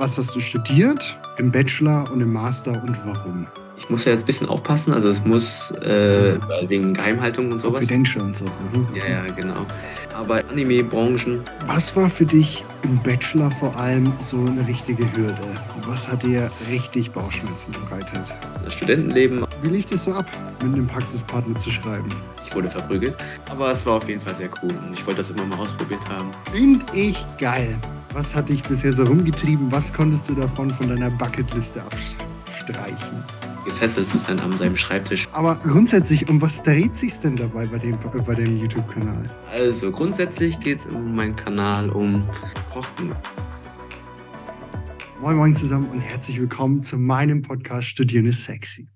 Was hast du studiert? Im Bachelor und im Master und warum? Ich muss ja jetzt ein bisschen aufpassen, also es muss äh, wegen Geheimhaltung und sowas. Confidential und so. Mhm. Ja, ja, genau. Aber Anime-Branchen, Was war für dich im Bachelor vor allem so eine richtige Hürde? Was hat dir richtig Bauchschmerzen bereitet? das Studentenleben, Wie lief das so ab, mit einem Praxispartner zu schreiben? ich wurde verprügelt. Aber es war auf jeden Fall sehr cool und ich wollte das immer mal ausprobiert haben. Find ich geil. Was hat dich bisher so rumgetrieben? Was konntest du davon von deiner Bucketliste abstreichen? Gefesselt zu sein an seinem Schreibtisch. Aber grundsätzlich, um was dreht sich's denn dabei bei dem, bei dem YouTube-Kanal? Also grundsätzlich geht es in meinem Kanal um Kochen. Moin Moin zusammen und herzlich willkommen zu meinem Podcast Studieren ist sexy.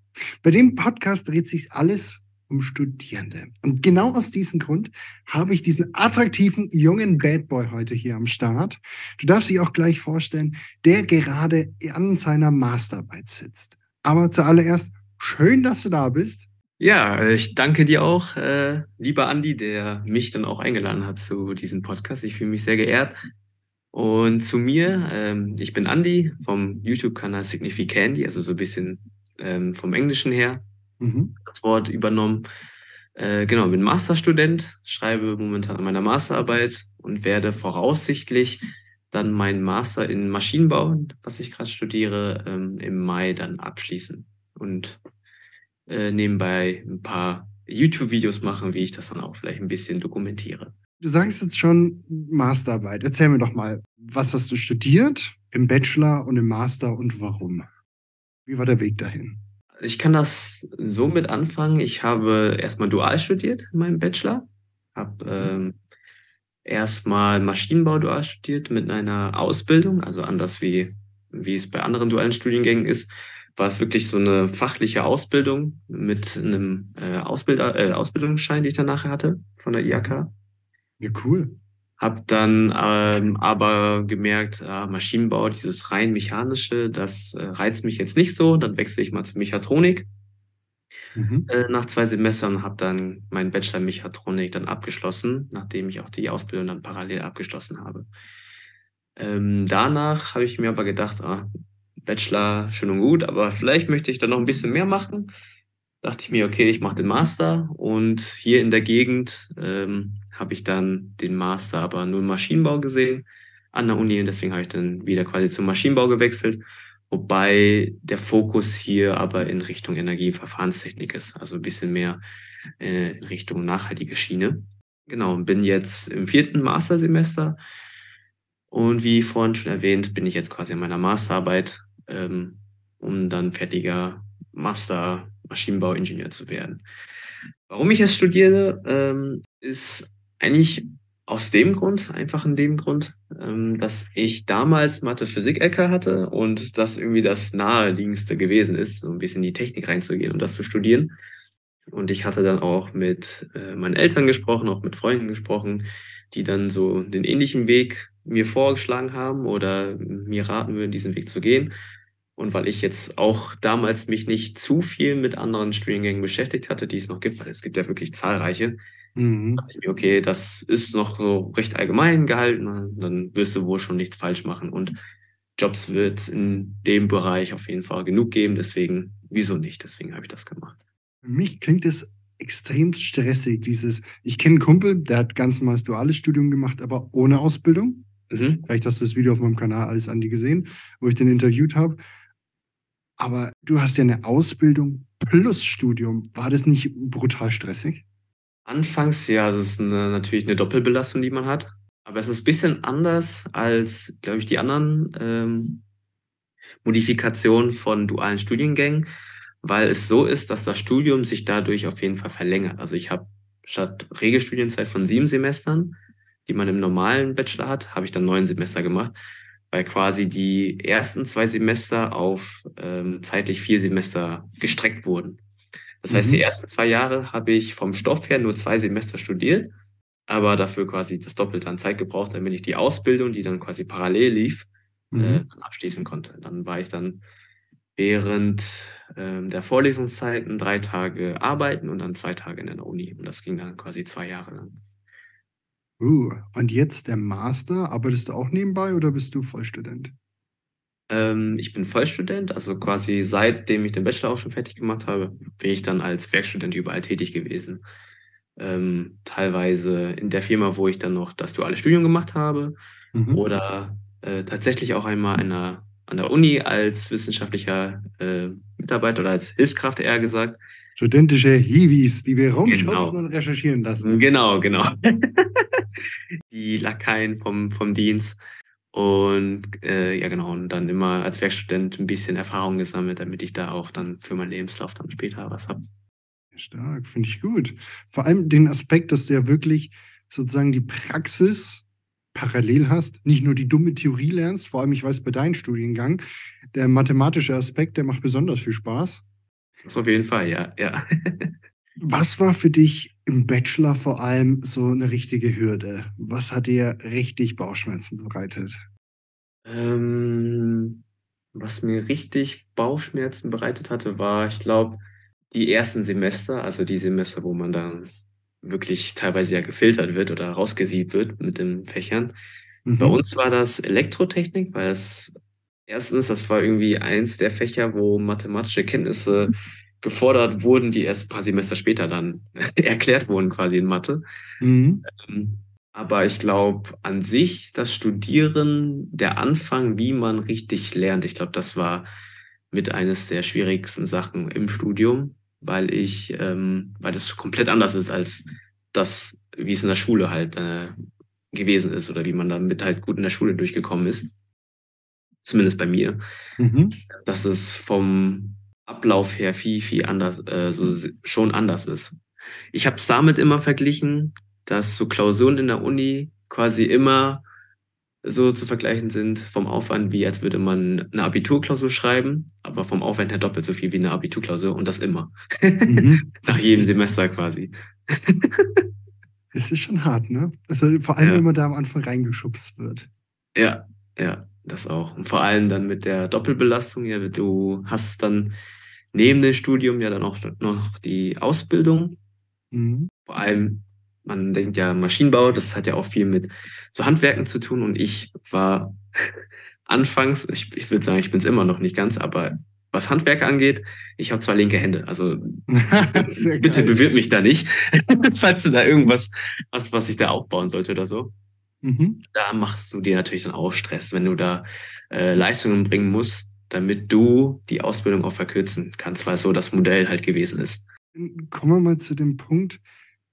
Bei dem Podcast dreht sich alles um Studierende. Und genau aus diesem Grund habe ich diesen attraktiven jungen Bad Boy heute hier am Start. Du darfst dich auch gleich vorstellen, der gerade an seiner Masterarbeit sitzt. Aber zuallererst, schön, dass du da bist. Ja, ich danke dir auch, äh, lieber Andi, der mich dann auch eingeladen hat zu diesem Podcast. Ich fühle mich sehr geehrt. Und zu mir, ähm, ich bin Andi vom YouTube-Kanal Significandy, also so ein bisschen ähm, vom Englischen her Mhm. das Wort übernommen. Äh, genau, bin Masterstudent, schreibe momentan an meiner Masterarbeit und werde voraussichtlich dann meinen Master in Maschinenbau, was ich gerade studiere, ähm, im Mai dann abschließen und äh, nebenbei ein paar YouTube-Videos machen, wie ich das dann auch vielleicht ein bisschen dokumentiere. Du sagst jetzt schon Masterarbeit. Erzähl mir doch mal, was hast du studiert im Bachelor und im Master und warum? Wie war der Weg dahin? Ich kann das so mit anfangen. Ich habe erstmal dual studiert in meinem Bachelor, habe ähm, erstmal Maschinenbau dual studiert mit einer Ausbildung, also anders wie, wie es bei anderen dualen Studiengängen ist, war es wirklich so eine fachliche Ausbildung mit einem äh, Ausbilder, äh, Ausbildungsschein, den ich dann nachher hatte von der IHK. Ja, cool. Hab dann ähm, aber gemerkt, äh, Maschinenbau, dieses rein mechanische, das äh, reizt mich jetzt nicht so. Dann wechsle ich mal zur Mechatronik Mhm. äh, nach zwei Semestern, habe dann meinen Bachelor Mechatronik dann abgeschlossen, nachdem ich auch die Ausbildung dann parallel abgeschlossen habe. Ähm, danach habe ich mir aber gedacht, ah, Bachelor schön und gut, aber vielleicht möchte ich dann noch ein bisschen mehr machen. Dachte ich mir, okay, ich mache den Master und hier in der Gegend ähm, habe ich dann den Master aber nur Maschinenbau gesehen an der Uni und deswegen habe ich dann wieder quasi zum Maschinenbau gewechselt, wobei der Fokus hier aber in Richtung Energie- und Verfahrenstechnik ist, also ein bisschen mehr äh, in Richtung nachhaltige Schiene. Genau, und bin jetzt im vierten Mastersemester und wie vorhin schon erwähnt, bin ich jetzt quasi in meiner Masterarbeit, ähm, um dann fertiger Master Maschinenbauingenieur zu werden. Warum ich es studiere, ähm, ist eigentlich aus dem Grund, einfach in dem Grund, ähm, dass ich damals Mathe Physik LK hatte und das irgendwie das naheliegendste gewesen ist, so ein bisschen in die Technik reinzugehen und das zu studieren. Und ich hatte dann auch mit äh, meinen Eltern gesprochen, auch mit Freunden gesprochen, die dann so den ähnlichen Weg mir vorgeschlagen haben oder mir raten würden, diesen Weg zu gehen. Und weil ich jetzt auch damals mich nicht zu viel mit anderen Studiengängen beschäftigt hatte, die es noch gibt, weil es gibt ja wirklich zahlreiche, Mhm. dachte ich mir, okay, das ist noch so recht allgemein gehalten, dann wirst du wohl schon nichts falsch machen und Jobs wird es in dem Bereich auf jeden Fall genug geben, deswegen, wieso nicht? Deswegen habe ich das gemacht. Für mich klingt es extrem stressig, dieses, ich kenne einen Kumpel, der hat ganz normales duales Studium gemacht, aber ohne Ausbildung. Mhm. Vielleicht hast du das Video auf meinem Kanal alles an die gesehen, wo ich den interviewt habe. Aber du hast ja eine Ausbildung plus Studium. War das nicht brutal stressig? Anfangs, ja, es ist eine, natürlich eine Doppelbelastung, die man hat. Aber es ist ein bisschen anders als, glaube ich, die anderen ähm, Modifikationen von dualen Studiengängen, weil es so ist, dass das Studium sich dadurch auf jeden Fall verlängert. Also ich habe statt Regelstudienzeit von sieben Semestern, die man im normalen Bachelor hat, habe ich dann neun Semester gemacht, weil quasi die ersten zwei Semester auf ähm, zeitlich vier Semester gestreckt wurden. Das heißt, Mhm. die ersten zwei Jahre habe ich vom Stoff her nur zwei Semester studiert, aber dafür quasi das Doppelte an Zeit gebraucht, damit ich die Ausbildung, die dann quasi parallel lief, äh, Mhm. dann abschließen konnte. Dann war ich dann während ähm, der Vorlesungszeiten drei Tage arbeiten und dann zwei Tage in der Uni. Und das ging dann quasi zwei Jahre lang. Uh, und jetzt der Master. Arbeitest du auch nebenbei oder bist du Vollstudent? Ähm, ich bin Vollstudent, also quasi seitdem ich den Bachelor auch schon fertig gemacht habe, bin ich dann als Werkstudent überall tätig gewesen. Ähm, teilweise in der Firma, wo ich dann noch das duale Studium gemacht habe mhm. oder äh, tatsächlich auch einmal an der, an der Uni als wissenschaftlicher äh, Mitarbeiter oder als Hilfskraft eher gesagt. Studentische Hiwis, die wir rumschubsen genau. und recherchieren lassen. Genau, genau. die Lakaien vom, vom Dienst. Und äh, ja, genau, und dann immer als Werkstudent ein bisschen Erfahrung gesammelt, damit ich da auch dann für meinen Lebenslauf dann später was habe. Stark, finde ich gut. Vor allem den Aspekt, dass du ja wirklich sozusagen die Praxis parallel hast, nicht nur die dumme Theorie lernst, vor allem ich weiß bei deinem Studiengang, der mathematische Aspekt, der macht besonders viel Spaß. Das auf jeden Fall, ja, ja. Was war für dich im Bachelor vor allem so eine richtige Hürde? Was hat dir richtig Bauchschmerzen bereitet? Ähm, was mir richtig Bauchschmerzen bereitet hatte, war, ich glaube, die ersten Semester, also die Semester, wo man dann wirklich teilweise ja gefiltert wird oder rausgesiebt wird mit den Fächern. Mhm. Bei uns war das Elektrotechnik, weil es erstens, das war irgendwie eins der Fächer, wo mathematische Kenntnisse gefordert wurden, die erst ein paar Semester später dann erklärt wurden, quasi in Mathe. Mhm. Ähm, aber ich glaube, an sich, das Studieren, der Anfang, wie man richtig lernt, ich glaube, das war mit eines der schwierigsten Sachen im Studium, weil ich, ähm, weil das komplett anders ist als das, wie es in der Schule halt äh, gewesen ist oder wie man damit halt gut in der Schule durchgekommen ist. Zumindest bei mir. Mhm. Das ist vom Ablauf her viel, viel anders, äh, so schon anders ist. Ich habe es damit immer verglichen, dass so Klausuren in der Uni quasi immer so zu vergleichen sind vom Aufwand, wie als würde man eine Abiturklausur schreiben, aber vom Aufwand her doppelt so viel wie eine Abiturklausur und das immer. Mhm. Nach jedem Semester quasi. Es ist schon hart, ne? Also vor allem, ja. wenn man da am Anfang reingeschubst wird. Ja, ja, das auch. Und vor allem dann mit der Doppelbelastung, ja, du hast dann neben dem Studium ja dann auch noch die Ausbildung. Mhm. Vor allem, man denkt ja Maschinenbau, das hat ja auch viel mit so Handwerken zu tun. Und ich war anfangs, ich, ich würde sagen, ich bin es immer noch nicht ganz, aber was Handwerk angeht, ich habe zwei linke Hände. Also bitte bewirb mich da nicht, falls du da irgendwas hast, was ich da aufbauen sollte oder so. Mhm. Da machst du dir natürlich dann auch Stress, wenn du da äh, Leistungen bringen musst, damit du die Ausbildung auch verkürzen kannst, weil so das Modell halt gewesen ist. Kommen wir mal zu dem Punkt,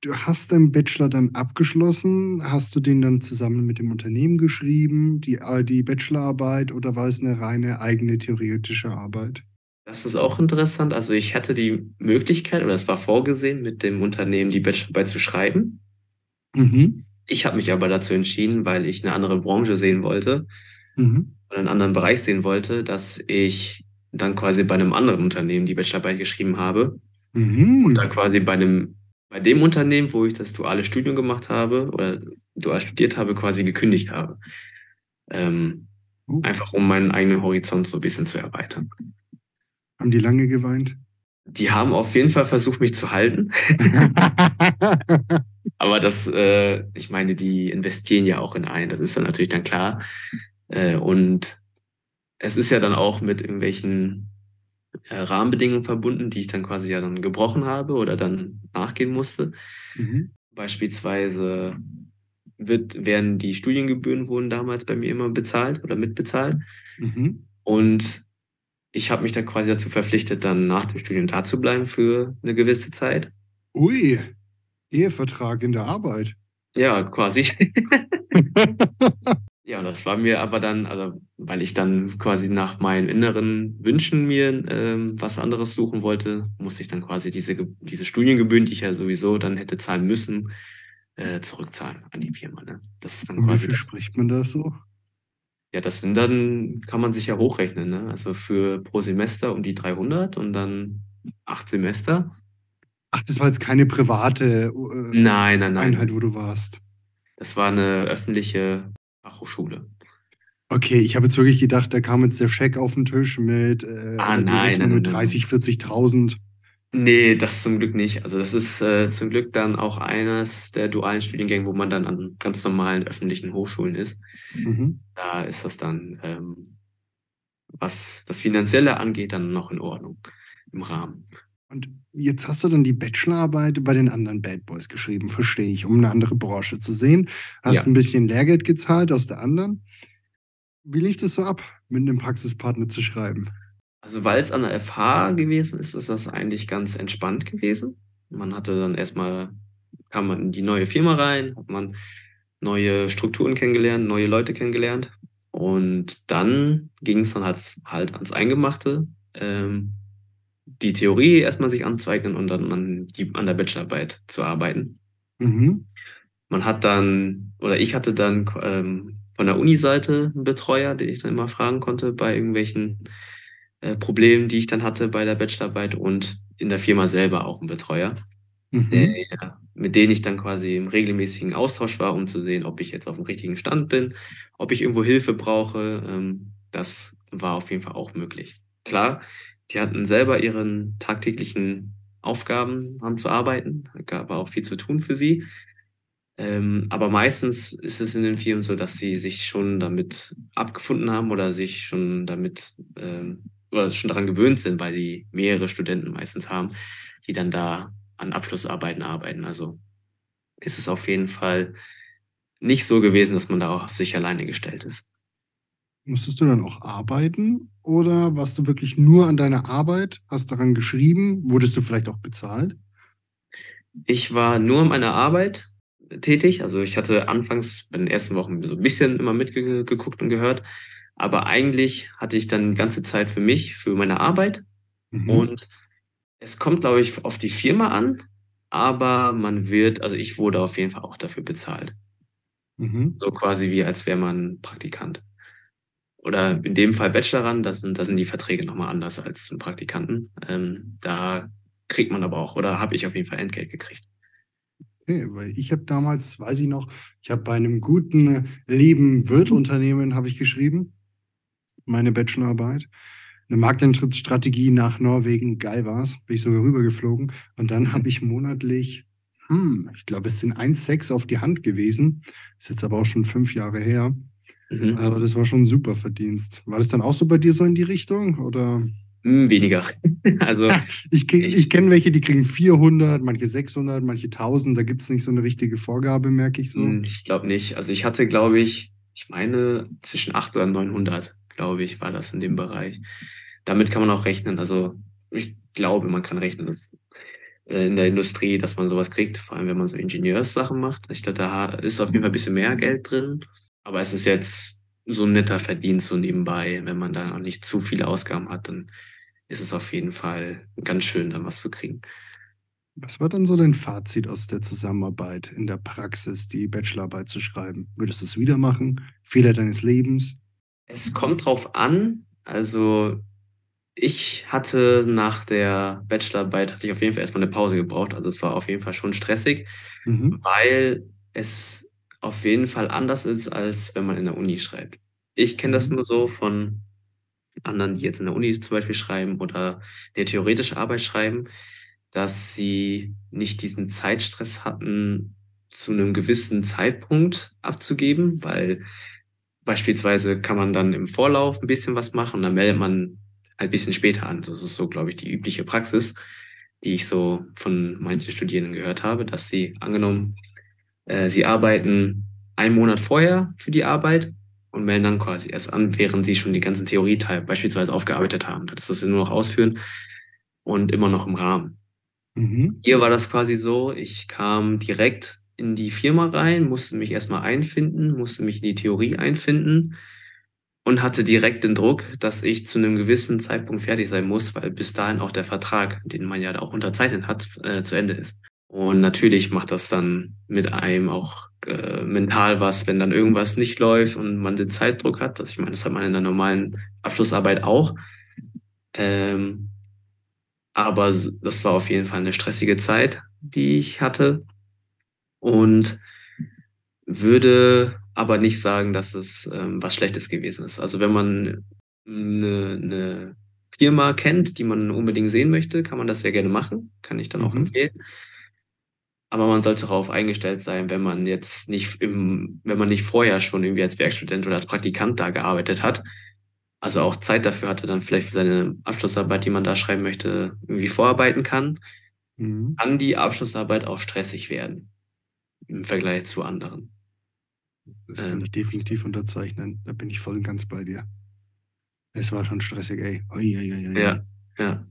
du hast deinen Bachelor dann abgeschlossen. Hast du den dann zusammen mit dem Unternehmen geschrieben, die, äh, die Bachelorarbeit, oder war es eine reine eigene theoretische Arbeit? Das ist auch interessant. Also ich hatte die Möglichkeit, oder es war vorgesehen, mit dem Unternehmen die Bachelorarbeit zu schreiben. Mhm. Ich habe mich aber dazu entschieden, weil ich eine andere Branche sehen wollte, mhm einen anderen Bereich sehen wollte, dass ich dann quasi bei einem anderen Unternehmen die Bachelorarbeit geschrieben habe. Mhm. Und dann quasi bei einem, bei dem Unternehmen, wo ich das duale Studium gemacht habe oder dual studiert habe, quasi gekündigt habe. Ähm, uh. Einfach um meinen eigenen Horizont so ein bisschen zu erweitern. Haben die lange geweint? Die haben auf jeden Fall versucht, mich zu halten. Aber das, äh, ich meine, die investieren ja auch in einen. Das ist dann natürlich dann klar. Äh, und es ist ja dann auch mit irgendwelchen äh, Rahmenbedingungen verbunden, die ich dann quasi ja dann gebrochen habe oder dann nachgehen musste. Mhm. Beispielsweise wird, werden die Studiengebühren wurden damals bei mir immer bezahlt oder mitbezahlt. Mhm. Und ich habe mich dann quasi dazu verpflichtet, dann nach dem Studium da zu bleiben für eine gewisse Zeit. Ui, Ehevertrag in der Arbeit. Ja, quasi. Ja, das war mir aber dann, also weil ich dann quasi nach meinen inneren Wünschen mir ähm, was anderes suchen wollte, musste ich dann quasi diese, diese Studiengebühren, die ich ja sowieso dann hätte zahlen müssen, äh, zurückzahlen an die Firma. Ne? Das ist dann und quasi. Wie spricht man da so? Ja, das sind dann, kann man sich ja hochrechnen. Ne? Also für pro Semester um die 300 und dann acht Semester. Ach, das war jetzt keine private äh, nein, nein, nein. Einheit, wo du warst. Das war eine öffentliche Fachhochschule. Okay, ich habe jetzt wirklich gedacht, da kam jetzt der Scheck auf den Tisch mit, äh, ah, nein, nein, mit 30, 40.000. Nee, das zum Glück nicht. Also das ist äh, zum Glück dann auch eines der dualen Studiengänge, wo man dann an ganz normalen öffentlichen Hochschulen ist. Mhm. Da ist das dann, ähm, was das Finanzielle angeht, dann noch in Ordnung im Rahmen. Und jetzt hast du dann die Bachelorarbeit bei den anderen Bad Boys geschrieben, verstehe ich, um eine andere Branche zu sehen. Hast ja. ein bisschen Lehrgeld gezahlt aus der anderen. Wie lief das so ab, mit einem Praxispartner zu schreiben? Also, weil es an der FH gewesen ist, ist das eigentlich ganz entspannt gewesen. Man hatte dann erstmal, kam man in die neue Firma rein, hat man neue Strukturen kennengelernt, neue Leute kennengelernt. Und dann ging es dann halt, halt ans Eingemachte. Ähm, die Theorie erstmal sich anzueignen und dann an, die, an der Bachelorarbeit zu arbeiten. Mhm. Man hat dann, oder ich hatte dann ähm, von der Uni-Seite einen Betreuer, den ich dann immer fragen konnte bei irgendwelchen äh, Problemen, die ich dann hatte bei der Bachelorarbeit und in der Firma selber auch einen Betreuer, mhm. der, mit dem ich dann quasi im regelmäßigen Austausch war, um zu sehen, ob ich jetzt auf dem richtigen Stand bin, ob ich irgendwo Hilfe brauche. Ähm, das war auf jeden Fall auch möglich. Klar, die hatten selber ihren tagtäglichen Aufgaben anzuarbeiten. Da gab auch viel zu tun für sie. Ähm, aber meistens ist es in den Firmen so, dass sie sich schon damit abgefunden haben oder sich schon damit ähm, oder schon daran gewöhnt sind, weil sie mehrere Studenten meistens haben, die dann da an Abschlussarbeiten arbeiten. Also ist es auf jeden Fall nicht so gewesen, dass man da auch auf sich alleine gestellt ist. Musstest du dann auch arbeiten oder warst du wirklich nur an deiner Arbeit, hast daran geschrieben? Wurdest du vielleicht auch bezahlt? Ich war nur an meiner Arbeit tätig. Also ich hatte anfangs bei den ersten Wochen so ein bisschen immer mitgeguckt und gehört. Aber eigentlich hatte ich dann die ganze Zeit für mich, für meine Arbeit. Mhm. Und es kommt, glaube ich, auf die Firma an. Aber man wird, also ich wurde auf jeden Fall auch dafür bezahlt. Mhm. So quasi wie als wäre man Praktikant oder in dem Fall Bachelorand, das sind, das sind die Verträge nochmal anders als zum Praktikanten. Ähm, da kriegt man aber auch, oder habe ich auf jeden Fall Entgelt gekriegt. Okay, weil ich habe damals, weiß ich noch, ich habe bei einem guten, lieben Wirtunternehmen habe ich geschrieben, meine Bachelorarbeit. Eine Marktantrittsstrategie nach Norwegen, geil war's, bin ich sogar rübergeflogen. Und dann habe ich monatlich, hm, ich glaube, es sind 1,6 auf die Hand gewesen. Ist jetzt aber auch schon fünf Jahre her. Mhm. Aber das war schon ein super Verdienst. War das dann auch so bei dir so in die Richtung? Oder? Hm, weniger. also, ich, ich kenne welche, die kriegen 400, manche 600, manche 1000. Da gibt es nicht so eine richtige Vorgabe, merke ich so. Hm, ich glaube nicht. Also, ich hatte, glaube ich, ich meine, zwischen 800 und 900, glaube ich, war das in dem Bereich. Damit kann man auch rechnen. Also, ich glaube, man kann rechnen, dass äh, in der Industrie, dass man sowas kriegt, vor allem wenn man so Ingenieurssachen macht. Ich glaube, da ist auf jeden Fall ein bisschen mehr Geld drin. Aber es ist jetzt so ein netter Verdienst so nebenbei. Wenn man da noch nicht zu viele Ausgaben hat, dann ist es auf jeden Fall ganz schön, dann was zu kriegen. Was war dann so dein Fazit aus der Zusammenarbeit in der Praxis, die Bachelorarbeit zu schreiben? Würdest du es wieder machen? Fehler deines Lebens? Es kommt drauf an. Also ich hatte nach der Bachelorarbeit hatte ich auf jeden Fall erstmal eine Pause gebraucht. Also es war auf jeden Fall schon stressig, mhm. weil es auf jeden Fall anders ist, als wenn man in der Uni schreibt. Ich kenne das mhm. nur so von anderen, die jetzt in der Uni zum Beispiel schreiben oder eine theoretische Arbeit schreiben, dass sie nicht diesen Zeitstress hatten, zu einem gewissen Zeitpunkt abzugeben, weil beispielsweise kann man dann im Vorlauf ein bisschen was machen und dann meldet man ein bisschen später an. Das ist so, glaube ich, die übliche Praxis, die ich so von manchen Studierenden gehört habe, dass sie angenommen äh, sie arbeiten einen Monat vorher für die Arbeit und melden dann quasi erst an, während sie schon die ganzen Theorieteil beispielsweise aufgearbeitet haben. Das ist nur noch ausführen und immer noch im Rahmen. Mhm. Hier war das quasi so, ich kam direkt in die Firma rein, musste mich erstmal einfinden, musste mich in die Theorie einfinden und hatte direkt den Druck, dass ich zu einem gewissen Zeitpunkt fertig sein muss, weil bis dahin auch der Vertrag, den man ja auch unterzeichnet hat, äh, zu Ende ist. Und natürlich macht das dann mit einem auch äh, mental was, wenn dann irgendwas nicht läuft und man den Zeitdruck hat. Also ich meine, das hat man in der normalen Abschlussarbeit auch. Ähm, aber das war auf jeden Fall eine stressige Zeit, die ich hatte. Und würde aber nicht sagen, dass es ähm, was Schlechtes gewesen ist. Also wenn man eine, eine Firma kennt, die man unbedingt sehen möchte, kann man das sehr gerne machen. Kann ich dann auch mhm. empfehlen. Aber man sollte darauf eingestellt sein, wenn man jetzt nicht im, wenn man nicht vorher schon irgendwie als Werkstudent oder als Praktikant da gearbeitet hat, also auch Zeit dafür hatte, dann vielleicht für seine Abschlussarbeit, die man da schreiben möchte, irgendwie vorarbeiten kann, mhm. kann die Abschlussarbeit auch stressig werden im Vergleich zu anderen. Das kann ähm, ich definitiv unterzeichnen. Da bin ich voll und ganz bei dir. Es war schon stressig, ey. Ui, ui, ui, ja, ja.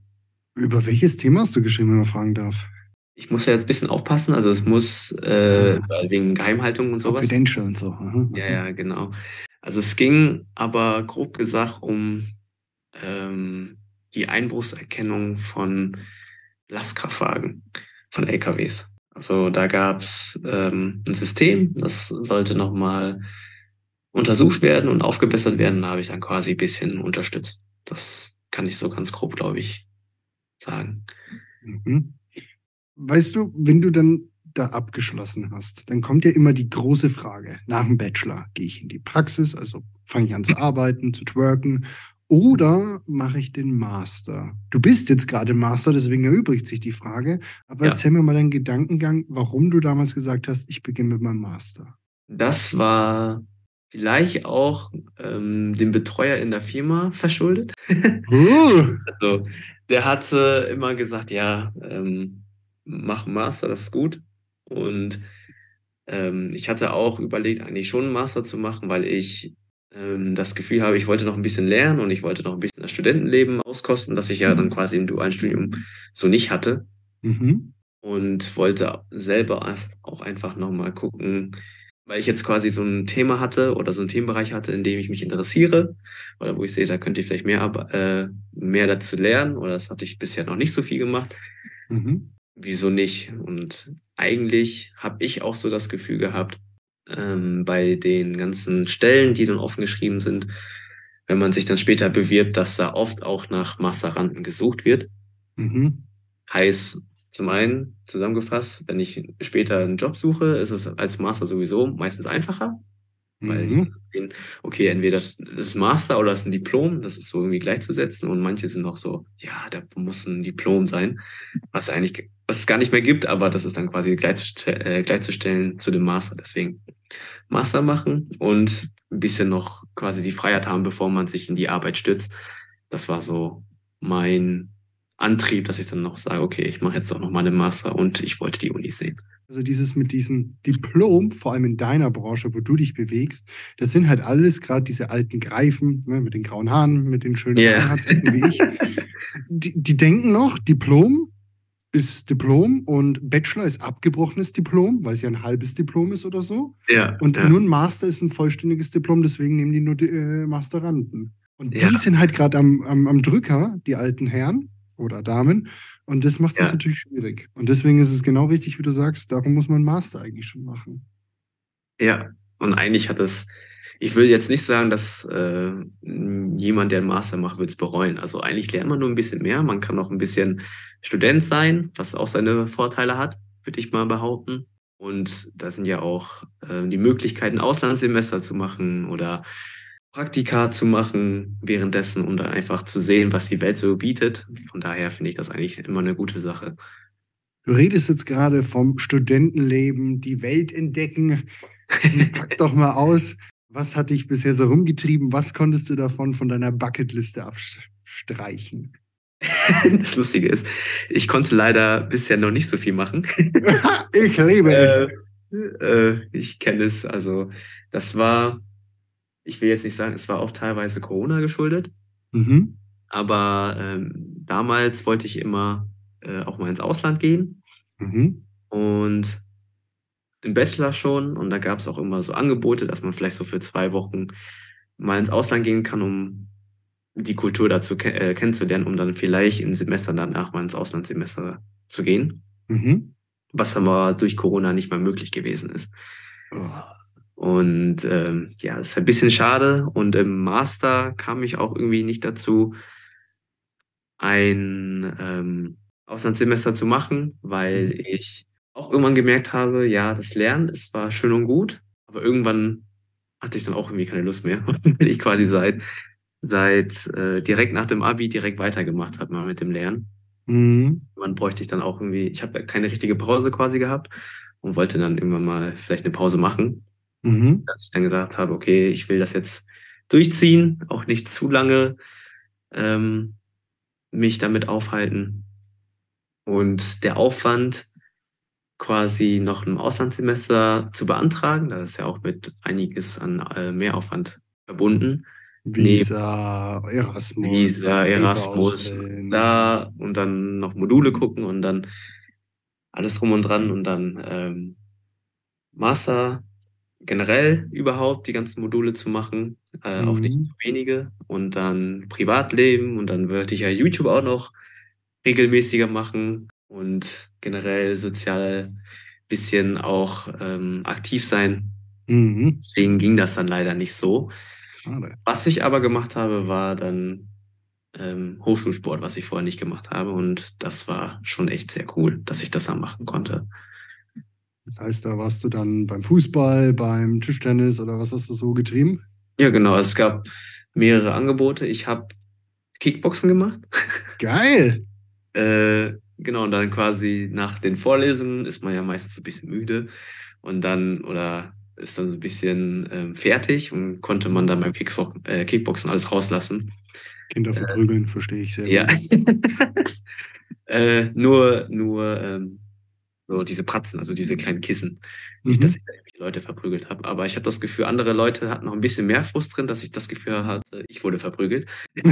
Über welches Thema hast du geschrieben, wenn man fragen darf? Ich muss ja jetzt ein bisschen aufpassen, also es muss äh, wegen Geheimhaltung und sowas. Confidential und so. Aha, Ja, ja, genau. Also es ging aber grob gesagt um ähm, die Einbruchserkennung von Lastkraftwagen, von LKWs. Also da gab es ähm, ein System, das sollte nochmal untersucht werden und aufgebessert werden. Da habe ich dann quasi ein bisschen unterstützt. Das kann ich so ganz grob, glaube ich, sagen. Mhm. Weißt du, wenn du dann da abgeschlossen hast, dann kommt ja immer die große Frage. Nach dem Bachelor gehe ich in die Praxis, also fange ich an zu arbeiten, zu twerken oder mache ich den Master? Du bist jetzt gerade Master, deswegen erübrigt sich die Frage. Aber ja. erzähl mir mal deinen Gedankengang, warum du damals gesagt hast, ich beginne mit meinem Master. Das war vielleicht auch ähm, dem Betreuer in der Firma verschuldet. Uh. also, der hatte immer gesagt, ja, ähm, mach einen Master, das ist gut. Und ähm, ich hatte auch überlegt, eigentlich schon einen Master zu machen, weil ich ähm, das Gefühl habe, ich wollte noch ein bisschen lernen und ich wollte noch ein bisschen das Studentenleben auskosten, das ich ja dann mhm. quasi im dualen Studium so nicht hatte. Mhm. Und wollte selber auch einfach nochmal gucken, weil ich jetzt quasi so ein Thema hatte oder so einen Themenbereich hatte, in dem ich mich interessiere oder wo ich sehe, da könnte ich vielleicht mehr, äh, mehr dazu lernen oder das hatte ich bisher noch nicht so viel gemacht. Mhm. Wieso nicht? Und eigentlich habe ich auch so das Gefühl gehabt, ähm, bei den ganzen Stellen, die dann offen geschrieben sind, wenn man sich dann später bewirbt, dass da oft auch nach Masteranden gesucht wird. Mhm. Heißt, zum einen zusammengefasst, wenn ich später einen Job suche, ist es als Master sowieso meistens einfacher, weil mhm. die sehen, okay, entweder das ist Master oder das ist ein Diplom, das ist so irgendwie gleichzusetzen und manche sind noch so, ja, da muss ein Diplom sein, was eigentlich, was es gar nicht mehr gibt, aber das ist dann quasi gleichzustellen, äh, gleichzustellen zu dem Master. Deswegen Master machen und ein bisschen noch quasi die Freiheit haben, bevor man sich in die Arbeit stürzt. Das war so mein Antrieb, dass ich dann noch sage, okay, ich mache jetzt auch noch mal einen Master und ich wollte die Uni sehen. Also dieses mit diesem Diplom, vor allem in deiner Branche, wo du dich bewegst, das sind halt alles gerade diese alten Greifen ne, mit den grauen Haaren, mit den schönen yeah. wie ich. Die, die denken noch, Diplom ist Diplom und Bachelor ist abgebrochenes Diplom, weil es ja ein halbes Diplom ist oder so. Ja, und ja. nur ein Master ist ein vollständiges Diplom, deswegen nehmen die nur die äh, Masteranden. Und ja. die sind halt gerade am, am, am Drücker, die alten Herren oder Damen. Und das macht es ja. natürlich schwierig. Und deswegen ist es genau richtig, wie du sagst, darum muss man Master eigentlich schon machen. Ja, und eigentlich hat es ich will jetzt nicht sagen, dass äh, jemand, der einen Master macht, wird es bereuen. Also eigentlich lernt man nur ein bisschen mehr. Man kann auch ein bisschen Student sein, was auch seine Vorteile hat, würde ich mal behaupten. Und da sind ja auch äh, die Möglichkeiten, Auslandssemester zu machen oder Praktika zu machen währenddessen, um dann einfach zu sehen, was die Welt so bietet. Von daher finde ich das eigentlich immer eine gute Sache. Du redest jetzt gerade vom Studentenleben, die Welt entdecken. Pack doch mal aus, was hat dich bisher so rumgetrieben? Was konntest du davon von deiner Bucketliste abstreichen? Das Lustige ist, ich konnte leider bisher noch nicht so viel machen. ich liebe es. Äh, äh, ich kenne es. Also, das war, ich will jetzt nicht sagen, es war auch teilweise Corona geschuldet. Mhm. Aber ähm, damals wollte ich immer äh, auch mal ins Ausland gehen. Mhm. Und im Bachelor schon und da gab es auch immer so Angebote, dass man vielleicht so für zwei Wochen mal ins Ausland gehen kann, um die Kultur dazu ke äh, kennenzulernen, um dann vielleicht im Semester danach mal ins Auslandssemester zu gehen. Mhm. Was aber durch Corona nicht mehr möglich gewesen ist. Oh. Und ähm, ja, ist ein bisschen schade. Und im Master kam ich auch irgendwie nicht dazu, ein ähm, Auslandssemester zu machen, weil mhm. ich auch irgendwann gemerkt habe, ja, das Lernen ist zwar schön und gut, aber irgendwann hatte ich dann auch irgendwie keine Lust mehr, weil ich quasi seit, seit äh, direkt nach dem Abi direkt weitergemacht habe mal mit dem Lernen. Mhm. Man bräuchte ich dann auch irgendwie, ich habe keine richtige Pause quasi gehabt und wollte dann irgendwann mal vielleicht eine Pause machen. Mhm. Dass ich dann gesagt habe, okay, ich will das jetzt durchziehen, auch nicht zu lange ähm, mich damit aufhalten. Und der Aufwand, quasi noch ein Auslandssemester zu beantragen, das ist ja auch mit einiges an äh, Mehraufwand verbunden. Visa, Erasmus. Visa, Erasmus, da und dann noch Module gucken und dann alles drum und dran und dann ähm, Master generell überhaupt die ganzen Module zu machen, äh, mhm. auch nicht zu wenige und dann Privatleben und dann würde ich ja YouTube auch noch regelmäßiger machen und generell sozial bisschen auch ähm, aktiv sein. Mhm. Deswegen ging das dann leider nicht so. Schade. Was ich aber gemacht habe, war dann ähm, Hochschulsport, was ich vorher nicht gemacht habe. Und das war schon echt sehr cool, dass ich das dann machen konnte. Das heißt, da warst du dann beim Fußball, beim Tischtennis oder was hast du so getrieben? Ja, genau. Es gab mehrere Angebote. Ich habe Kickboxen gemacht. Geil! äh, genau, und dann quasi nach den Vorlesungen ist man ja meistens ein bisschen müde und dann, oder ist dann so ein bisschen ähm, fertig und konnte man dann beim Kickbo äh, Kickboxen alles rauslassen. Kinder verprügeln, äh, verstehe ich sehr ja. gut. äh, nur, nur ähm, so diese Pratzen, also diese kleinen Kissen. Nicht, mhm. dass ich da die Leute verprügelt habe, aber ich habe das Gefühl, andere Leute hatten noch ein bisschen mehr Frust drin, dass ich das Gefühl hatte, ich wurde verprügelt.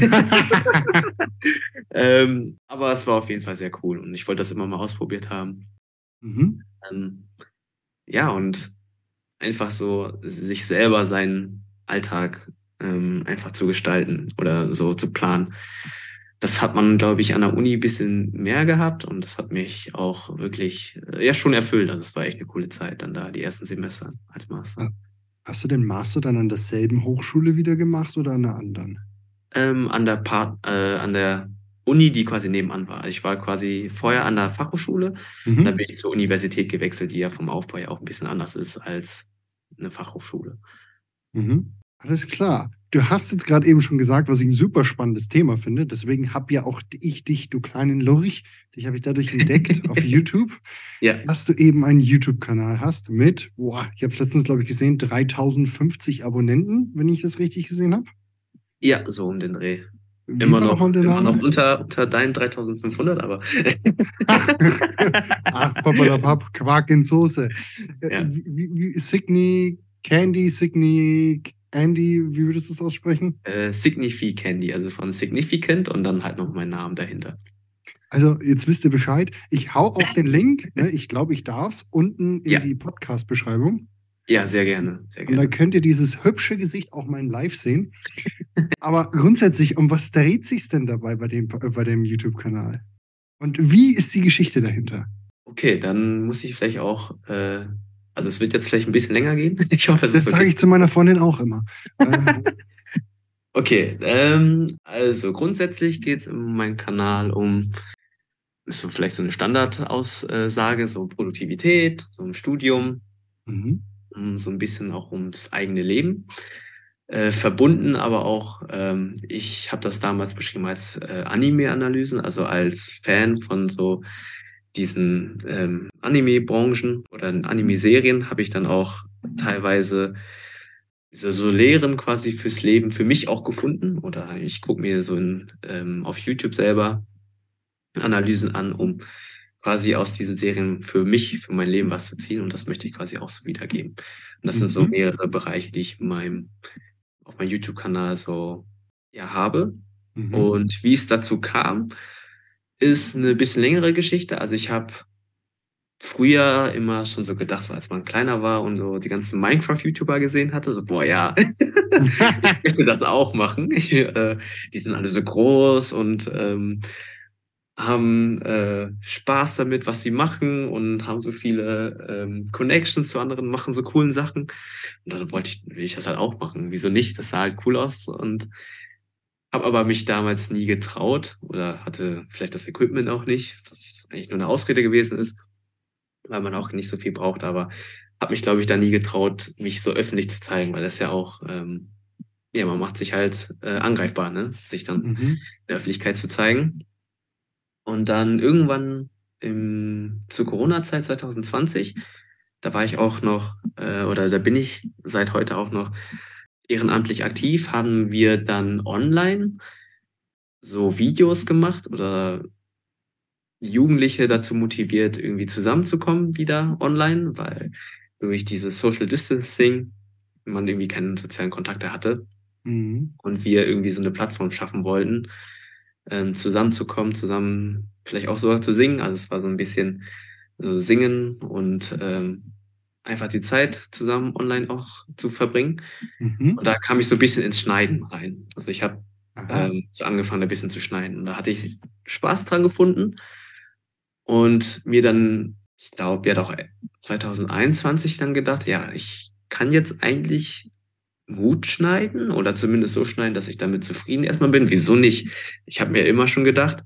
ähm, aber es war auf jeden Fall sehr cool und ich wollte das immer mal ausprobiert haben. Mhm. Ähm, ja, und einfach so sich selber seinen Alltag ähm, einfach zu gestalten oder so zu planen. Das hat man, glaube ich, an der Uni ein bisschen mehr gehabt und das hat mich auch wirklich äh, ja schon erfüllt. Also es war echt eine coole Zeit dann da, die ersten Semester als Master. Hast du den Master dann an derselben Hochschule wieder gemacht oder an einer anderen? Ähm, an der Part, äh, an der Uni, die quasi nebenan war. Ich war quasi vorher an der Fachhochschule, mhm. dann bin ich zur Universität gewechselt, die ja vom Aufbau ja auch ein bisschen anders ist als eine Fachhochschule. Mhm. Alles klar. Du hast jetzt gerade eben schon gesagt, was ich ein super spannendes Thema finde. Deswegen habe ja auch ich dich, du kleinen Lurch, dich habe ich dadurch entdeckt auf YouTube, ja. dass du eben einen YouTube-Kanal hast mit, boah, ich habe es letztens, glaube ich, gesehen, 3050 Abonnenten, wenn ich das richtig gesehen habe. Ja, so um den Dreh. Wie immer noch, immer noch unter, unter deinen 3500, aber. Ach, Papalapap, Quark in Soße. Ja. Signy, Candy, Signy, Andy, wie würdest du es aussprechen? Äh, Significant, also von Significant und dann halt noch mein Name dahinter. Also, jetzt wisst ihr Bescheid. Ich hau auch den Link, ne, ich glaube, ich darf es, unten in ja. die Podcast-Beschreibung. Ja, sehr gerne, sehr gerne. Und dann könnt ihr dieses hübsche Gesicht auch mal in live sehen. Aber grundsätzlich, um was dreht sich denn dabei bei dem, bei dem YouTube-Kanal? Und wie ist die Geschichte dahinter? Okay, dann muss ich vielleicht auch äh, also es wird jetzt vielleicht ein bisschen länger gehen. Ich hoffe, es das sage ich zu meiner Freundin auch immer. Okay, ähm, also grundsätzlich geht es in meinem Kanal um ist so vielleicht so eine Standardaussage, so Produktivität, so ein Studium, mhm. so ein bisschen auch ums eigene Leben. Äh, verbunden, aber auch, ähm, ich habe das damals beschrieben als äh, Anime-Analysen, also als Fan von so diesen ähm, Anime-Branchen oder Anime-Serien habe ich dann auch teilweise so, so Lehren quasi fürs Leben für mich auch gefunden. Oder ich gucke mir so in, ähm, auf YouTube selber Analysen an, um quasi aus diesen Serien für mich, für mein Leben was zu ziehen. Und das möchte ich quasi auch so wiedergeben. Und das mhm. sind so mhm. mehrere Bereiche, die ich in meinem, auf meinem YouTube-Kanal so ja, habe. Mhm. Und wie es dazu kam, ist eine bisschen längere Geschichte. Also ich habe früher immer schon so gedacht, so als man kleiner war und so die ganzen Minecraft-YouTuber gesehen hatte, so, boah, ja, ich möchte das auch machen. Ich, äh, die sind alle so groß und ähm, haben äh, Spaß damit, was sie machen und haben so viele ähm, Connections zu anderen, machen so coolen Sachen. Und dann wollte ich, will ich das halt auch machen. Wieso nicht? Das sah halt cool aus und habe aber mich damals nie getraut oder hatte vielleicht das Equipment auch nicht, was eigentlich nur eine Ausrede gewesen ist, weil man auch nicht so viel braucht. Aber habe mich, glaube ich, da nie getraut, mich so öffentlich zu zeigen, weil das ja auch, ähm, ja, man macht sich halt äh, angreifbar, ne? sich dann mhm. in der Öffentlichkeit zu zeigen. Und dann irgendwann im, zur Corona-Zeit 2020, da war ich auch noch, äh, oder da bin ich seit heute auch noch ehrenamtlich aktiv, haben wir dann online so Videos gemacht oder Jugendliche dazu motiviert, irgendwie zusammenzukommen wieder online, weil durch dieses Social Distancing man irgendwie keine sozialen Kontakte hatte mhm. und wir irgendwie so eine Plattform schaffen wollten, ähm, zusammenzukommen, zusammen vielleicht auch sogar zu singen. Also es war so ein bisschen so Singen und ähm, einfach die Zeit zusammen online auch zu verbringen. Mhm. Und da kam ich so ein bisschen ins Schneiden rein. Also ich habe ähm, so angefangen, ein bisschen zu schneiden. Und da hatte ich Spaß dran gefunden und mir dann, ich glaube, ja doch 2021 dann gedacht, ja, ich kann jetzt eigentlich gut schneiden oder zumindest so schneiden, dass ich damit zufrieden erstmal bin. Wieso nicht? Ich habe mir immer schon gedacht,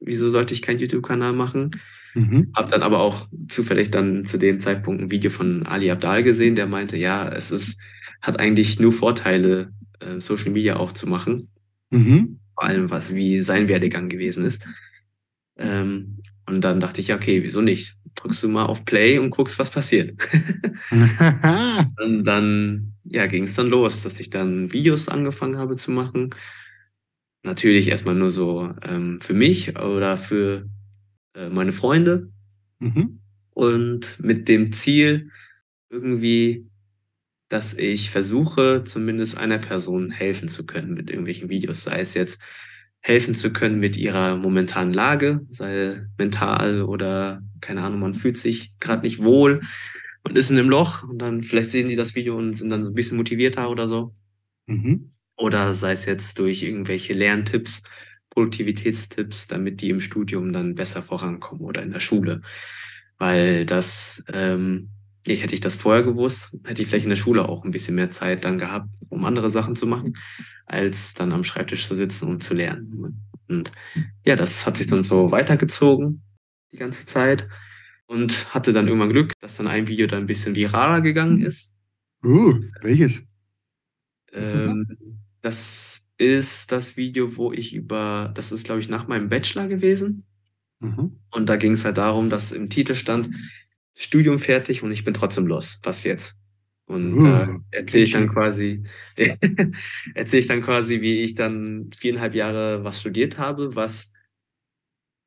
wieso sollte ich keinen YouTube-Kanal machen? Mhm. Habe dann aber auch zufällig dann zu dem Zeitpunkt ein Video von Ali Abdal gesehen, der meinte, ja, es ist, hat eigentlich nur Vorteile, äh, Social Media aufzumachen. Mhm. Vor allem, was wie sein Werdegang gewesen ist. Ähm, und dann dachte ich, ja, okay, wieso nicht? Drückst du mal auf Play und guckst, was passiert. und dann ja, ging es dann los, dass ich dann Videos angefangen habe zu machen. Natürlich erstmal nur so ähm, für mich oder für äh, meine Freunde. Mhm. Und mit dem Ziel, irgendwie, dass ich versuche, zumindest einer Person helfen zu können mit irgendwelchen Videos, sei es jetzt helfen zu können mit ihrer momentanen Lage, sei mental oder keine Ahnung, man fühlt sich gerade nicht wohl und ist in einem Loch und dann vielleicht sehen die das Video und sind dann ein bisschen motivierter oder so. Mhm. Oder sei es jetzt durch irgendwelche Lerntipps, Produktivitätstipps, damit die im Studium dann besser vorankommen oder in der Schule. Weil das, ähm, hätte ich das vorher gewusst, hätte ich vielleicht in der Schule auch ein bisschen mehr Zeit dann gehabt, um andere Sachen zu machen, als dann am Schreibtisch zu sitzen und zu lernen. Und ja, das hat sich dann so weitergezogen die ganze Zeit und hatte dann irgendwann Glück, dass dann ein Video dann ein bisschen viraler gegangen ist. Uh, welches? Ähm, das ist das Video, wo ich über, das ist glaube ich nach meinem Bachelor gewesen. Mhm. Und da ging es halt darum, dass im Titel stand, Studium fertig und ich bin trotzdem los. Was jetzt? Und uh, äh, erzähle ich dann quasi, erzähle ich dann quasi, wie ich dann viereinhalb Jahre was studiert habe, was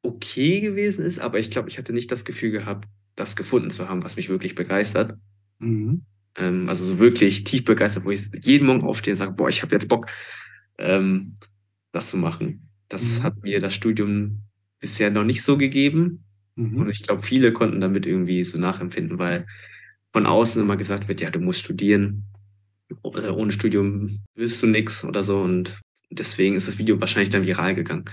okay gewesen ist, aber ich glaube, ich hatte nicht das Gefühl gehabt, das gefunden zu haben, was mich wirklich begeistert. Mhm. Ähm, also so wirklich tief begeistert, wo ich jeden Morgen aufstehe und sage, boah, ich habe jetzt Bock, ähm, das zu machen. Das mhm. hat mir das Studium bisher noch nicht so gegeben. Mhm. Und ich glaube, viele konnten damit irgendwie so nachempfinden, weil von außen immer gesagt wird, ja, du musst studieren. Äh, ohne Studium wirst du nichts oder so. Und deswegen ist das Video wahrscheinlich dann viral gegangen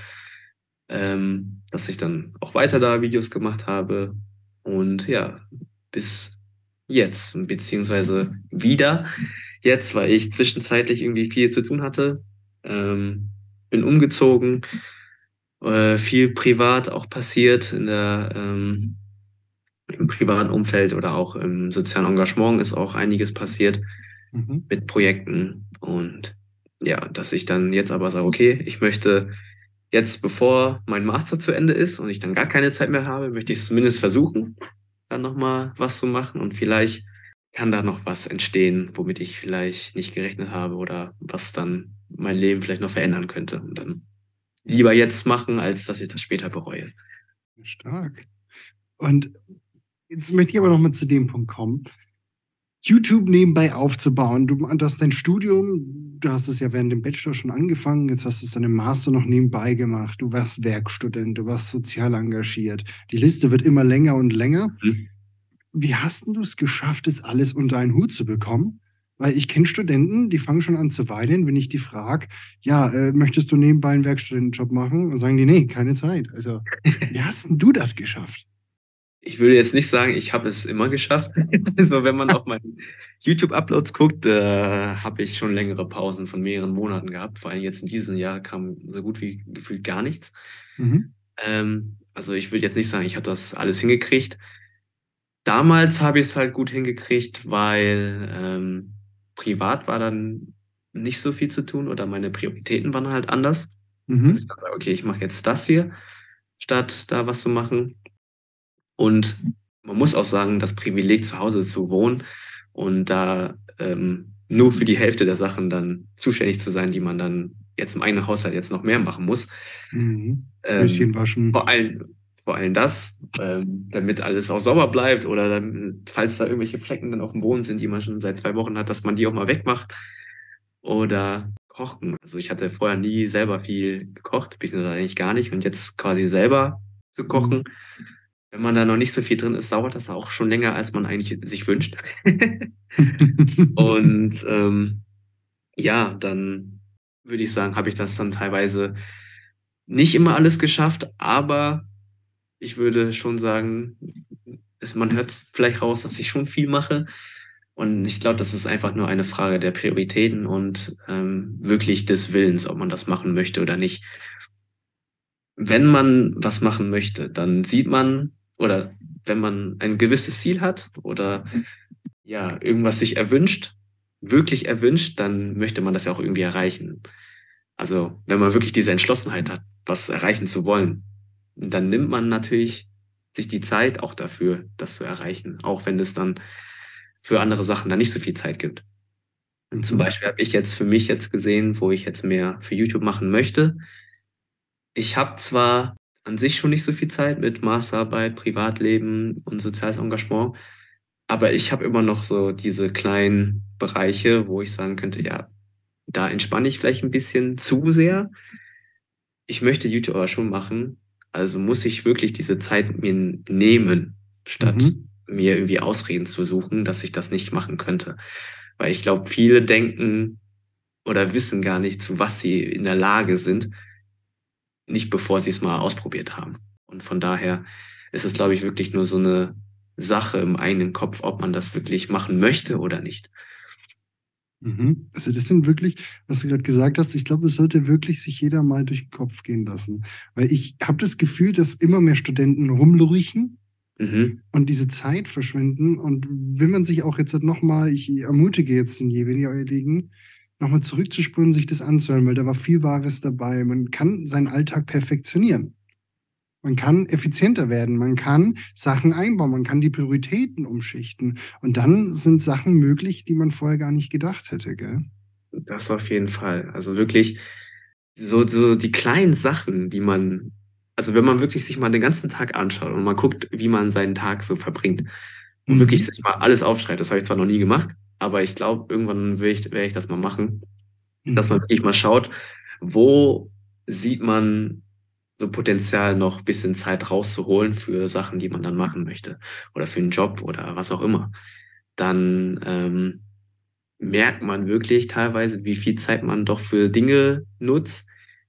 ähm, dass ich dann auch weiter da Videos gemacht habe und ja, bis jetzt, beziehungsweise wieder jetzt, weil ich zwischenzeitlich irgendwie viel zu tun hatte. Ähm, bin umgezogen, äh, viel privat auch passiert in der, ähm, im privaten Umfeld oder auch im sozialen Engagement ist auch einiges passiert mhm. mit Projekten und ja, dass ich dann jetzt aber sage, okay, ich möchte jetzt, bevor mein Master zu Ende ist und ich dann gar keine Zeit mehr habe, möchte ich es zumindest versuchen, dann nochmal was zu machen und vielleicht kann da noch was entstehen, womit ich vielleicht nicht gerechnet habe oder was dann mein Leben vielleicht noch verändern könnte. Und dann lieber jetzt machen, als dass ich das später bereue. Stark. Und jetzt möchte ich aber nochmal zu dem Punkt kommen. YouTube nebenbei aufzubauen. Du hast dein Studium, du hast es ja während dem Bachelor schon angefangen, jetzt hast du es dann im Master noch nebenbei gemacht. Du warst Werkstudent, du warst sozial engagiert. Die Liste wird immer länger und länger. Mhm. Wie hast du es geschafft, das alles unter einen Hut zu bekommen? Weil ich kenne Studenten, die fangen schon an zu weinen, wenn ich die frage, ja, äh, möchtest du nebenbei einen Werkstudentenjob machen? Und sagen die, nee, keine Zeit. Also, wie hast du das geschafft? Ich würde jetzt nicht sagen, ich habe es immer geschafft. also wenn man auf meine YouTube-Uploads guckt, äh, habe ich schon längere Pausen von mehreren Monaten gehabt. Vor allem jetzt in diesem Jahr kam so gut wie gefühlt gar nichts. Mhm. Ähm, also ich würde jetzt nicht sagen, ich habe das alles hingekriegt. Damals habe ich es halt gut hingekriegt, weil ähm, privat war dann nicht so viel zu tun oder meine Prioritäten waren halt anders. Mhm. Ich dachte, okay, ich mache jetzt das hier, statt da was zu machen. Und man muss auch sagen, das Privileg zu Hause zu wohnen und da ähm, nur für die Hälfte der Sachen dann zuständig zu sein, die man dann jetzt im eigenen Haushalt jetzt noch mehr machen muss. Mhm. Ähm, waschen. Vor allem, vor allem das, ähm, damit alles auch sauber bleibt oder dann, falls da irgendwelche Flecken dann auf dem Boden sind, die man schon seit zwei Wochen hat, dass man die auch mal wegmacht. Oder kochen. Also ich hatte vorher nie selber viel gekocht, beziehungsweise eigentlich gar nicht. Und jetzt quasi selber zu kochen, mhm. Wenn man da noch nicht so viel drin ist, dauert das auch schon länger, als man eigentlich sich wünscht. und ähm, ja, dann würde ich sagen, habe ich das dann teilweise nicht immer alles geschafft, aber ich würde schon sagen, es, man hört vielleicht raus, dass ich schon viel mache. Und ich glaube, das ist einfach nur eine Frage der Prioritäten und ähm, wirklich des Willens, ob man das machen möchte oder nicht. Wenn man was machen möchte, dann sieht man, oder wenn man ein gewisses Ziel hat oder ja, irgendwas sich erwünscht, wirklich erwünscht, dann möchte man das ja auch irgendwie erreichen. Also, wenn man wirklich diese Entschlossenheit hat, was erreichen zu wollen, dann nimmt man natürlich sich die Zeit auch dafür, das zu erreichen, auch wenn es dann für andere Sachen dann nicht so viel Zeit gibt. Und zum mhm. Beispiel habe ich jetzt für mich jetzt gesehen, wo ich jetzt mehr für YouTube machen möchte. Ich habe zwar an sich schon nicht so viel Zeit mit Masterarbeit, Privatleben und soziales Engagement, aber ich habe immer noch so diese kleinen Bereiche, wo ich sagen könnte, ja, da entspanne ich vielleicht ein bisschen zu sehr. Ich möchte YouTube aber schon machen, also muss ich wirklich diese Zeit mir nehmen, statt mhm. mir irgendwie Ausreden zu suchen, dass ich das nicht machen könnte. Weil ich glaube, viele denken oder wissen gar nicht, zu was sie in der Lage sind, nicht bevor sie es mal ausprobiert haben. Und von daher ist es, glaube ich, wirklich nur so eine Sache im eigenen Kopf, ob man das wirklich machen möchte oder nicht. Mhm. Also das sind wirklich, was du gerade gesagt hast, ich glaube, das sollte wirklich sich jeder mal durch den Kopf gehen lassen. Weil ich habe das Gefühl, dass immer mehr Studenten rumlurichen mhm. und diese Zeit verschwinden. Und wenn man sich auch jetzt nochmal, ich ermutige jetzt den jeweiligen, nochmal zurückzuspüren, sich das anzuhören, weil da war viel Wahres dabei. Man kann seinen Alltag perfektionieren. Man kann effizienter werden, man kann Sachen einbauen, man kann die Prioritäten umschichten. Und dann sind Sachen möglich, die man vorher gar nicht gedacht hätte, gell? Das auf jeden Fall. Also wirklich so, so die kleinen Sachen, die man, also wenn man wirklich sich mal den ganzen Tag anschaut und man guckt, wie man seinen Tag so verbringt und mhm. wirklich sich mal alles aufschreibt, das habe ich zwar noch nie gemacht, aber ich glaube, irgendwann werde ich, werde ich das mal machen, mhm. dass man wirklich mal schaut, wo sieht man so Potenzial noch ein bisschen Zeit rauszuholen für Sachen, die man dann machen möchte oder für einen Job oder was auch immer, dann ähm, merkt man wirklich teilweise, wie viel Zeit man doch für Dinge nutzt,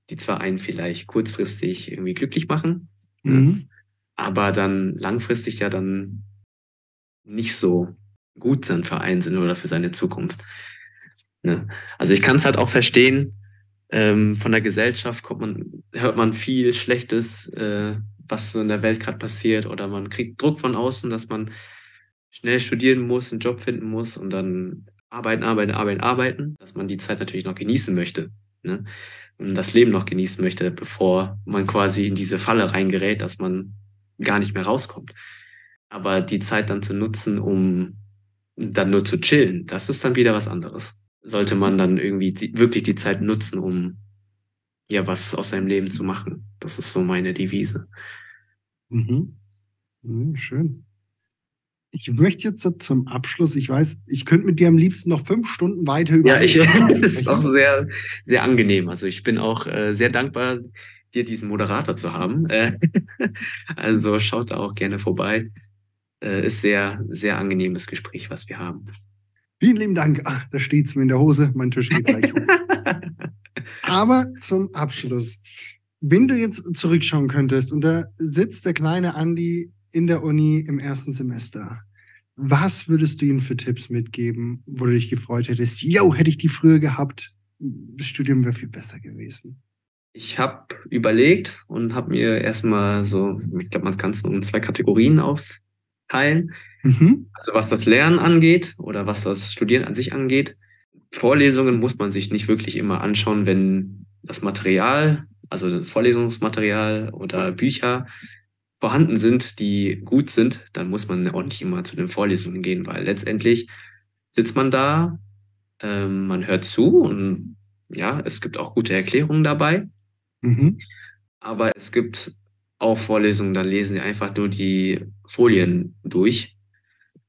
die zwar einen vielleicht kurzfristig irgendwie glücklich machen, ne, mhm. ne, aber dann langfristig ja dann nicht so gut sind für einen sind oder für seine Zukunft. Ne? Also ich kann es halt auch verstehen, ähm, von der Gesellschaft kommt man, hört man viel Schlechtes, äh, was so in der Welt gerade passiert, oder man kriegt Druck von außen, dass man schnell studieren muss, einen Job finden muss und dann arbeiten, arbeiten, arbeiten, arbeiten, dass man die Zeit natürlich noch genießen möchte. Ne? Und das Leben noch genießen möchte, bevor man quasi in diese Falle reingerät, dass man gar nicht mehr rauskommt. Aber die Zeit dann zu nutzen, um dann nur zu chillen, das ist dann wieder was anderes sollte man dann irgendwie die, wirklich die Zeit nutzen, um ja was aus seinem Leben zu machen. Das ist so meine Devise. Mhm. Mhm, schön. Ich möchte jetzt zum Abschluss, ich weiß, ich könnte mit dir am liebsten noch fünf Stunden weiter über. Ja, ich, das ist auch sehr, sehr angenehm. Also ich bin auch äh, sehr dankbar, dir diesen Moderator zu haben. Äh, also schaut da auch gerne vorbei. Äh, ist sehr, sehr angenehmes Gespräch, was wir haben. Vielen lieben Dank. Ach, da steht es mir in der Hose. Mein Tisch geht gleich hoch. Aber zum Abschluss. Wenn du jetzt zurückschauen könntest und da sitzt der kleine Andi in der Uni im ersten Semester, was würdest du ihm für Tipps mitgeben, wo du dich gefreut hättest? Yo, hätte ich die früher gehabt, das Studium wäre viel besser gewesen. Ich habe überlegt und habe mir erstmal so, ich glaube, man kann es in zwei Kategorien aufteilen. Mhm. Also was das Lernen angeht oder was das Studieren an sich angeht, Vorlesungen muss man sich nicht wirklich immer anschauen, wenn das Material, also das Vorlesungsmaterial oder Bücher vorhanden sind, die gut sind, dann muss man auch nicht immer zu den Vorlesungen gehen, weil letztendlich sitzt man da Ähm, man hört zu und ja, es gibt auch gute Erklärungen dabei. Mhm. Aber es gibt auch Vorlesungen, da lesen sie einfach nur die Folien durch.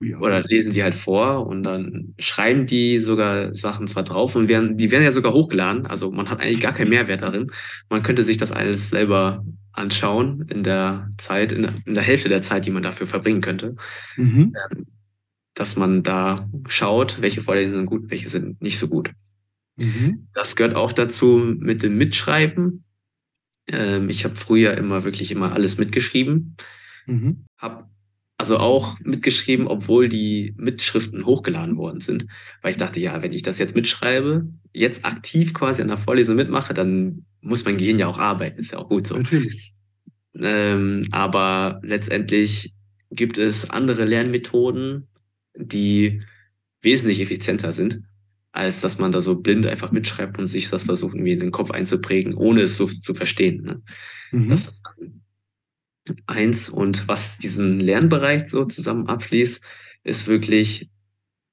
Ja. Oder lesen sie halt vor und dann schreiben die sogar Sachen zwar drauf und werden, die werden ja sogar hochgeladen. Also man hat eigentlich gar keinen Mehrwert darin. Man könnte sich das alles selber anschauen in der Zeit, in, in der Hälfte der Zeit, die man dafür verbringen könnte. Mhm. Ähm, dass man da schaut, welche Vorlesungen sind gut, welche sind nicht so gut. Mhm. Das gehört auch dazu mit dem Mitschreiben. Ähm, ich habe früher immer wirklich immer alles mitgeschrieben. Mhm. Habe also auch mitgeschrieben, obwohl die Mitschriften hochgeladen worden sind. Weil ich dachte, ja, wenn ich das jetzt mitschreibe, jetzt aktiv quasi an der Vorlesung mitmache, dann muss mein Gehirn ja auch arbeiten. Ist ja auch gut so. Natürlich. Ähm, aber letztendlich gibt es andere Lernmethoden, die wesentlich effizienter sind, als dass man da so blind einfach mitschreibt und sich das versucht, irgendwie in den Kopf einzuprägen, ohne es so zu verstehen. Ne? Mhm. Das ist eins. Und was diesen Lernbereich so zusammen abschließt, ist wirklich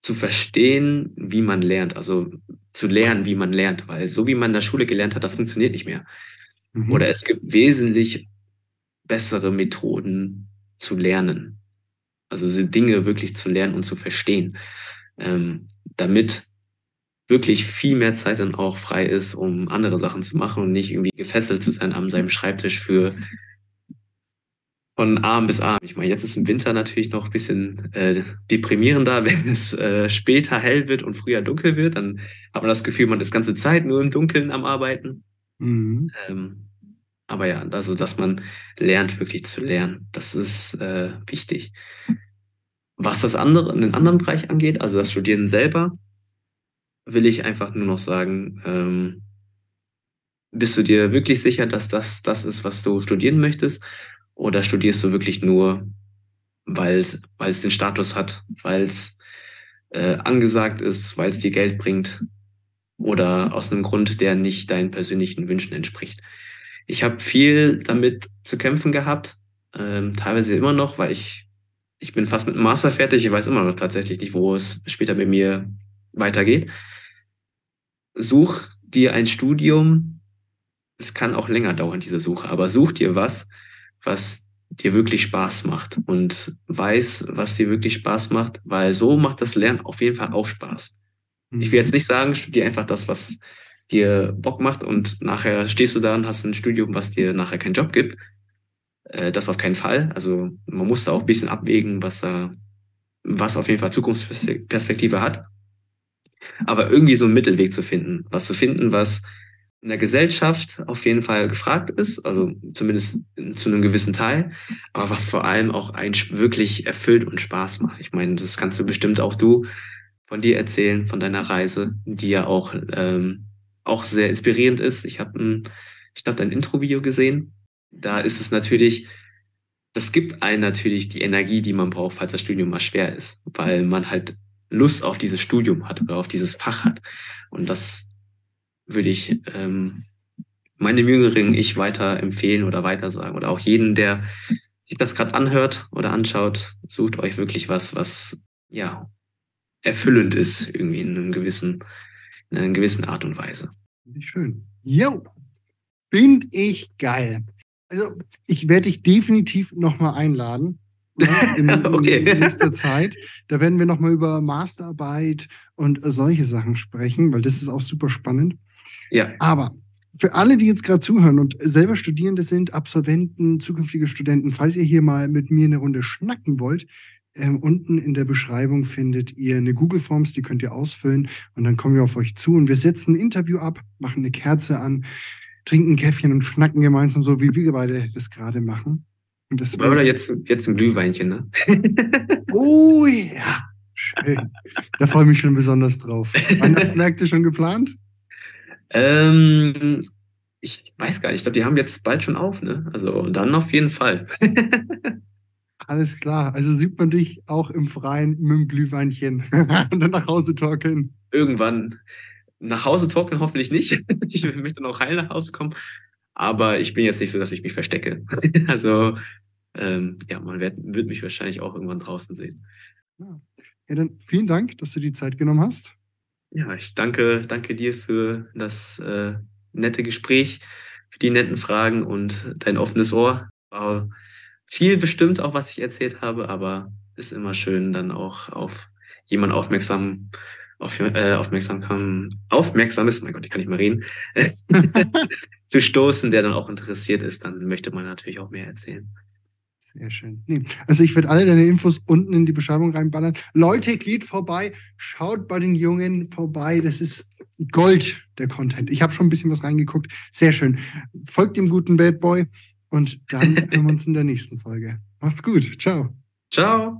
zu verstehen, wie man lernt. Also zu lernen, wie man lernt, weil so wie man in der Schule gelernt hat, das funktioniert nicht mehr. Mhm. Oder es gibt wesentlich bessere Methoden zu lernen. Also diese Dinge wirklich zu lernen und zu verstehen, ähm, damit wirklich viel mehr Zeit dann auch frei ist, um andere Sachen zu machen und nicht irgendwie gefesselt zu sein an seinem Schreibtisch für von Arm bis Arm. Ich meine, jetzt ist im Winter natürlich noch ein bisschen äh, deprimierender, wenn es äh, später hell wird und früher dunkel wird. Dann hat man das Gefühl, man ist ganze Zeit nur im Dunkeln am Arbeiten. Mhm. Ähm, aber ja, also dass man lernt, wirklich zu lernen, das ist äh, wichtig. Was das andere, in den anderen Bereich angeht, also das Studieren selber, will ich einfach nur noch sagen, ähm, bist du dir wirklich sicher, dass das das ist, was du studieren möchtest? Oder studierst du wirklich nur, weil es den Status hat, weil es äh, angesagt ist, weil es dir Geld bringt oder aus einem Grund, der nicht deinen persönlichen Wünschen entspricht? Ich habe viel damit zu kämpfen gehabt, ähm, teilweise immer noch, weil ich, ich bin fast mit dem Master fertig, ich weiß immer noch tatsächlich nicht, wo es später bei mir weitergeht. Such dir ein Studium, es kann auch länger dauern, diese Suche, aber such dir was, was dir wirklich Spaß macht und weiß, was dir wirklich Spaß macht, weil so macht das Lernen auf jeden Fall auch Spaß. Ich will jetzt mhm. nicht sagen, studier einfach das, was dir Bock macht und nachher stehst du da und hast ein Studium, was dir nachher keinen Job gibt. Äh, das auf keinen Fall. Also man muss da auch ein bisschen abwägen, was da, was auf jeden Fall Zukunftsperspektive hat. Aber irgendwie so einen Mittelweg zu finden, was zu finden, was in der Gesellschaft auf jeden Fall gefragt ist, also zumindest zu einem gewissen Teil, aber was vor allem auch einen wirklich erfüllt und Spaß macht. Ich meine, das kannst du bestimmt auch du von dir erzählen, von deiner Reise, die ja auch, ähm, auch sehr inspirierend ist. Ich habe, ich glaube, dein Intro-Video gesehen. Da ist es natürlich, das gibt einen natürlich die Energie, die man braucht, falls das Studium mal schwer ist, weil man halt Lust auf dieses Studium hat oder auf dieses Fach hat. Und das würde ich ähm, meinem jüngeren Ich weiter empfehlen oder weiter sagen. Oder auch jeden, der sich das gerade anhört oder anschaut, sucht euch wirklich was, was ja erfüllend ist, irgendwie in einem gewissen, in einer gewissen Art und Weise. Schön. Jo, finde ich geil. Also ich werde dich definitiv nochmal einladen. Ja, in, okay. in nächster Zeit. Da werden wir nochmal über Masterarbeit und solche Sachen sprechen, weil das ist auch super spannend. Ja. Aber für alle, die jetzt gerade zuhören und selber Studierende sind, Absolventen, zukünftige Studenten, falls ihr hier mal mit mir eine Runde schnacken wollt, ähm, unten in der Beschreibung findet ihr eine Google Forms, die könnt ihr ausfüllen und dann kommen wir auf euch zu und wir setzen ein Interview ab, machen eine Kerze an, trinken ein Käffchen und schnacken gemeinsam, so wie wir beide das gerade machen. Das Oder jetzt, jetzt ein Glühweinchen, ne? oh ja, schön. Da freue ich mich schon besonders drauf. Weihnachtsmärkte schon geplant? Ähm, ich weiß gar nicht, ich glaube, die haben jetzt bald schon auf, ne? Also dann auf jeden Fall. Alles klar. Also sieht man dich auch im Freien mit dem Glühweinchen und dann nach Hause torkeln. Irgendwann. Nach Hause torkeln hoffentlich nicht. Ich möchte noch heil nach Hause kommen. Aber ich bin jetzt nicht so, dass ich mich verstecke. Also ähm, ja, man wird, wird mich wahrscheinlich auch irgendwann draußen sehen. Ja. ja, dann vielen Dank, dass du die Zeit genommen hast. Ja, ich danke, danke dir für das äh, nette Gespräch, für die netten Fragen und dein offenes Ohr. War viel bestimmt auch, was ich erzählt habe, aber ist immer schön, dann auch auf jemanden aufmerksam, auf, äh, aufmerksam, kann, aufmerksam ist, mein Gott, ich kann nicht mehr reden, zu stoßen, der dann auch interessiert ist, dann möchte man natürlich auch mehr erzählen. Sehr schön. Nee. Also ich werde alle deine Infos unten in die Beschreibung reinballern. Leute, geht vorbei, schaut bei den Jungen vorbei. Das ist Gold, der Content. Ich habe schon ein bisschen was reingeguckt. Sehr schön. Folgt dem guten Bad Boy und dann hören wir uns in der nächsten Folge. Macht's gut. Ciao. Ciao.